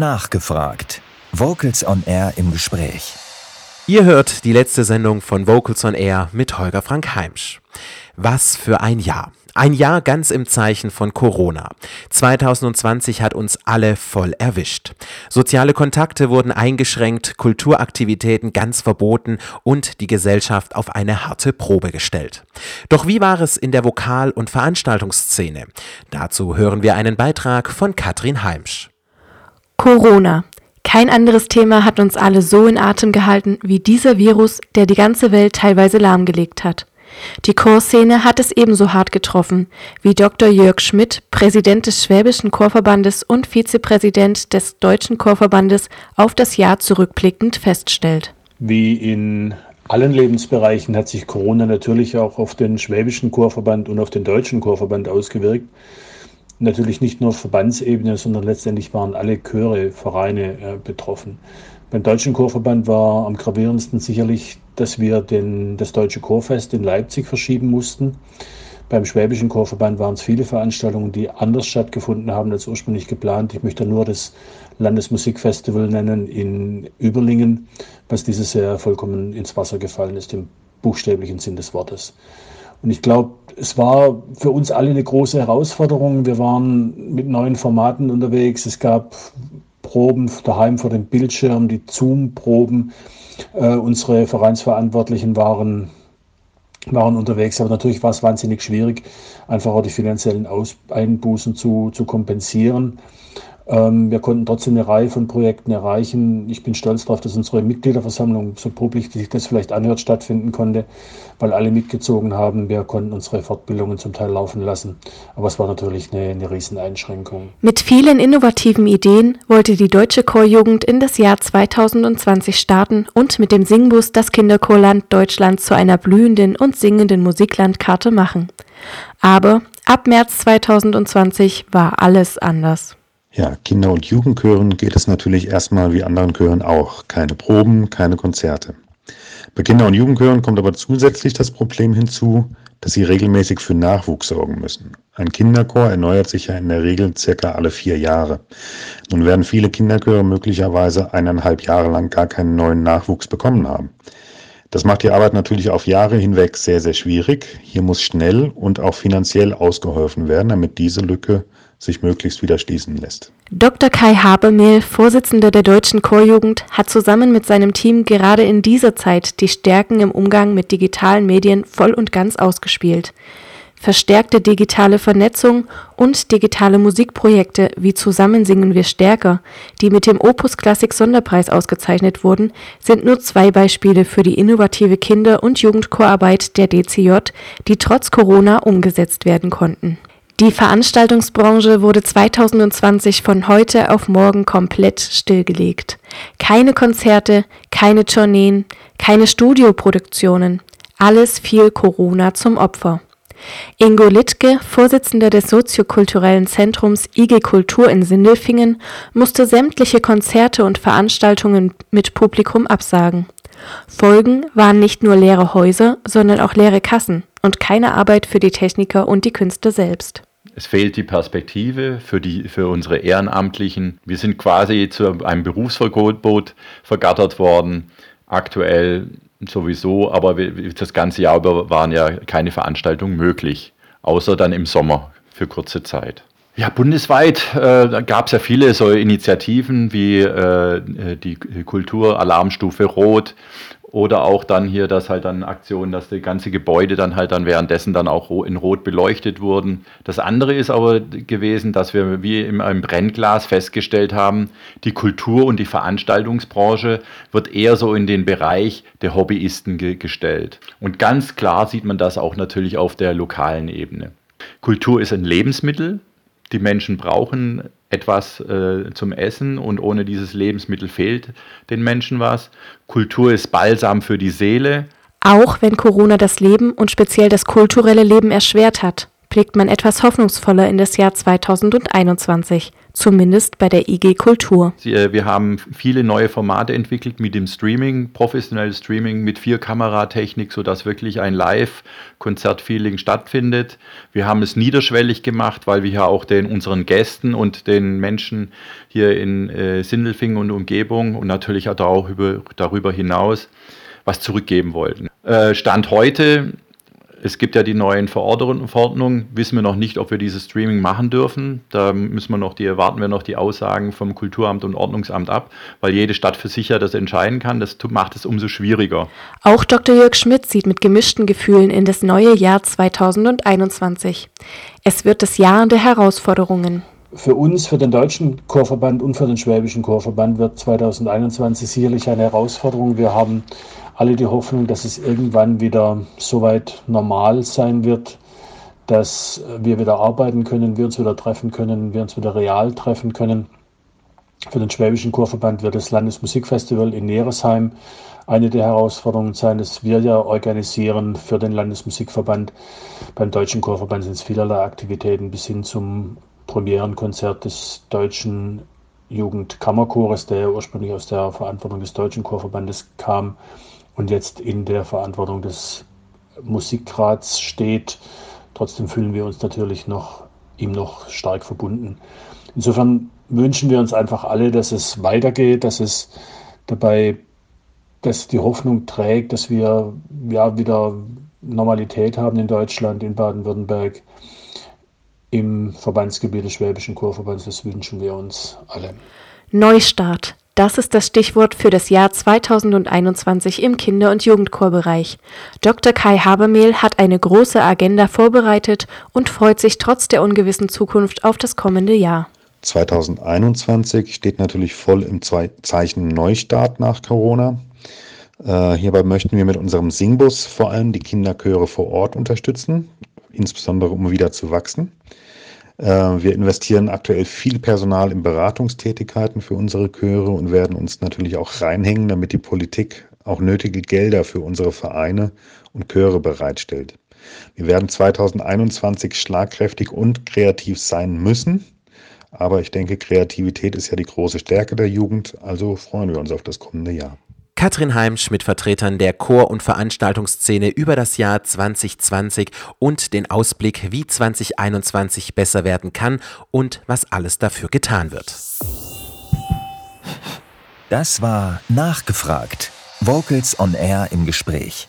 Nachgefragt. Vocals on Air im Gespräch. Ihr hört die letzte Sendung von Vocals on Air mit Holger Frank Heimsch. Was für ein Jahr. Ein Jahr ganz im Zeichen von Corona. 2020 hat uns alle voll erwischt. Soziale Kontakte wurden eingeschränkt, Kulturaktivitäten ganz verboten und die Gesellschaft auf eine harte Probe gestellt. Doch wie war es in der Vokal- und Veranstaltungsszene? Dazu hören wir einen Beitrag von Katrin Heimsch. Corona. Kein anderes Thema hat uns alle so in Atem gehalten wie dieser Virus, der die ganze Welt teilweise lahmgelegt hat. Die Chorszene hat es ebenso hart getroffen, wie Dr. Jörg Schmidt, Präsident des Schwäbischen Chorverbandes und Vizepräsident des Deutschen Chorverbandes, auf das Jahr zurückblickend feststellt. Wie in allen Lebensbereichen hat sich Corona natürlich auch auf den Schwäbischen Chorverband und auf den Deutschen Chorverband ausgewirkt. Natürlich nicht nur auf Verbandsebene, sondern letztendlich waren alle Chöre, Vereine äh, betroffen. Beim Deutschen Chorverband war am gravierendsten sicherlich, dass wir den, das Deutsche Chorfest in Leipzig verschieben mussten. Beim Schwäbischen Chorverband waren es viele Veranstaltungen, die anders stattgefunden haben als ursprünglich geplant. Ich möchte nur das Landesmusikfestival nennen in Überlingen, was dieses Jahr vollkommen ins Wasser gefallen ist, im buchstäblichen Sinn des Wortes. Und ich glaube, es war für uns alle eine große Herausforderung. Wir waren mit neuen Formaten unterwegs. Es gab Proben daheim vor dem Bildschirm, die Zoom-Proben. Äh, unsere Vereinsverantwortlichen waren, waren unterwegs, aber natürlich war es wahnsinnig schwierig, einfach auch die finanziellen Aus Einbußen zu, zu kompensieren. Ähm, wir konnten trotzdem eine Reihe von Projekten erreichen. Ich bin stolz darauf, dass unsere Mitgliederversammlung, so publik wie sich das vielleicht anhört, stattfinden konnte, weil alle mitgezogen haben. Wir konnten unsere Fortbildungen zum Teil laufen lassen. Aber es war natürlich eine, eine Rieseneinschränkung. Mit vielen innovativen Ideen wollte die Deutsche Chorjugend in das Jahr 2020 starten und mit dem Singbus das Kinderchorland Deutschland zu einer blühenden und singenden Musiklandkarte machen. Aber ab März 2020 war alles anders. Ja, Kinder- und Jugendchören geht es natürlich erstmal wie anderen Chören auch. Keine Proben, keine Konzerte. Bei Kinder- und Jugendchören kommt aber zusätzlich das Problem hinzu, dass sie regelmäßig für Nachwuchs sorgen müssen. Ein Kinderchor erneuert sich ja in der Regel circa alle vier Jahre. Nun werden viele Kinderchöre möglicherweise eineinhalb Jahre lang gar keinen neuen Nachwuchs bekommen haben. Das macht die Arbeit natürlich auf Jahre hinweg sehr, sehr schwierig. Hier muss schnell und auch finanziell ausgeholfen werden, damit diese Lücke sich möglichst wieder schließen lässt. Dr. Kai Habermehl, Vorsitzender der Deutschen Chorjugend, hat zusammen mit seinem Team gerade in dieser Zeit die Stärken im Umgang mit digitalen Medien voll und ganz ausgespielt. Verstärkte digitale Vernetzung und digitale Musikprojekte wie Zusammen singen wir stärker, die mit dem Opus Klassik Sonderpreis ausgezeichnet wurden, sind nur zwei Beispiele für die innovative Kinder- und Jugendchorarbeit der DCJ, die trotz Corona umgesetzt werden konnten. Die Veranstaltungsbranche wurde 2020 von heute auf morgen komplett stillgelegt. Keine Konzerte, keine Tourneen, keine Studioproduktionen. Alles fiel Corona zum Opfer. Ingo Littke, Vorsitzender des soziokulturellen Zentrums IG Kultur in Sindelfingen, musste sämtliche Konzerte und Veranstaltungen mit Publikum absagen. Folgen waren nicht nur leere Häuser, sondern auch leere Kassen und keine Arbeit für die Techniker und die Künstler selbst. Es fehlt die Perspektive für, die, für unsere Ehrenamtlichen. Wir sind quasi zu einem Berufsverbot vergattert worden. Aktuell sowieso, aber das ganze Jahr über waren ja keine Veranstaltungen möglich, außer dann im Sommer für kurze Zeit. Ja, bundesweit äh, gab es ja viele so Initiativen wie äh, die Kulturalarmstufe Rot oder auch dann hier, dass halt dann Aktionen, dass die ganze Gebäude dann halt dann währenddessen dann auch in Rot beleuchtet wurden. Das andere ist aber gewesen, dass wir wie im, im Brennglas festgestellt haben, die Kultur- und die Veranstaltungsbranche wird eher so in den Bereich der Hobbyisten ge gestellt. Und ganz klar sieht man das auch natürlich auf der lokalen Ebene. Kultur ist ein Lebensmittel. Die Menschen brauchen etwas äh, zum Essen und ohne dieses Lebensmittel fehlt den Menschen was. Kultur ist Balsam für die Seele. Auch wenn Corona das Leben und speziell das kulturelle Leben erschwert hat, blickt man etwas hoffnungsvoller in das Jahr 2021, zumindest bei der IG Kultur. Äh, wir haben viele neue Formate entwickelt mit dem Streaming, professionelles Streaming mit vier Kameratechnik, sodass wirklich ein Live-Konzert-Feeling stattfindet. Wir haben es niederschwellig gemacht, weil wir ja auch den unseren Gästen und den Menschen hier in äh, Sindelfingen und Umgebung und natürlich auch über, darüber hinaus was zurückgeben wollten. Äh, Stand heute es gibt ja die neuen Verordnungen, wissen wir noch nicht, ob wir dieses Streaming machen dürfen. Da müssen wir noch die, erwarten wir noch die Aussagen vom Kulturamt und Ordnungsamt ab, weil jede Stadt für sich ja das entscheiden kann. Das macht es umso schwieriger. Auch Dr. Jörg Schmidt sieht mit gemischten Gefühlen in das neue Jahr 2021. Es wird das Jahr der Herausforderungen. Für uns, für den Deutschen Chorverband und für den Schwäbischen Chorverband wird 2021 sicherlich eine Herausforderung. Wir haben alle die Hoffnung, dass es irgendwann wieder soweit normal sein wird, dass wir wieder arbeiten können, wir uns wieder treffen können, wir uns wieder real treffen können. Für den Schwäbischen Chorverband wird das Landesmusikfestival in Neresheim eine der Herausforderungen sein, das wir ja organisieren für den Landesmusikverband. Beim Deutschen Chorverband sind es vielerlei Aktivitäten bis hin zum Premierenkonzert des Deutschen Jugendkammerchores, der ursprünglich aus der Verantwortung des Deutschen Chorverbandes kam und jetzt in der Verantwortung des Musikrats steht. Trotzdem fühlen wir uns natürlich noch ihm noch stark verbunden. Insofern wünschen wir uns einfach alle, dass es weitergeht, dass es dabei, dass die Hoffnung trägt, dass wir ja wieder Normalität haben in Deutschland, in Baden-Württemberg, im Verbandsgebiet des Schwäbischen Chorverbands. Das wünschen wir uns alle. Neustart. Das ist das Stichwort für das Jahr 2021 im Kinder- und Jugendchorbereich. Dr. Kai Habermehl hat eine große Agenda vorbereitet und freut sich trotz der ungewissen Zukunft auf das kommende Jahr. 2021 steht natürlich voll im Zeichen Neustart nach Corona. Äh, hierbei möchten wir mit unserem Singbus vor allem die Kinderchöre vor Ort unterstützen, insbesondere um wieder zu wachsen. Äh, wir investieren aktuell viel Personal in Beratungstätigkeiten für unsere Chöre und werden uns natürlich auch reinhängen, damit die Politik auch nötige Gelder für unsere Vereine und Chöre bereitstellt. Wir werden 2021 schlagkräftig und kreativ sein müssen. Aber ich denke, Kreativität ist ja die große Stärke der Jugend, also freuen wir uns auf das kommende Jahr. Katrin Heimsch mit Vertretern der Chor- und Veranstaltungsszene über das Jahr 2020 und den Ausblick, wie 2021 besser werden kann und was alles dafür getan wird. Das war Nachgefragt. Vocals on Air im Gespräch.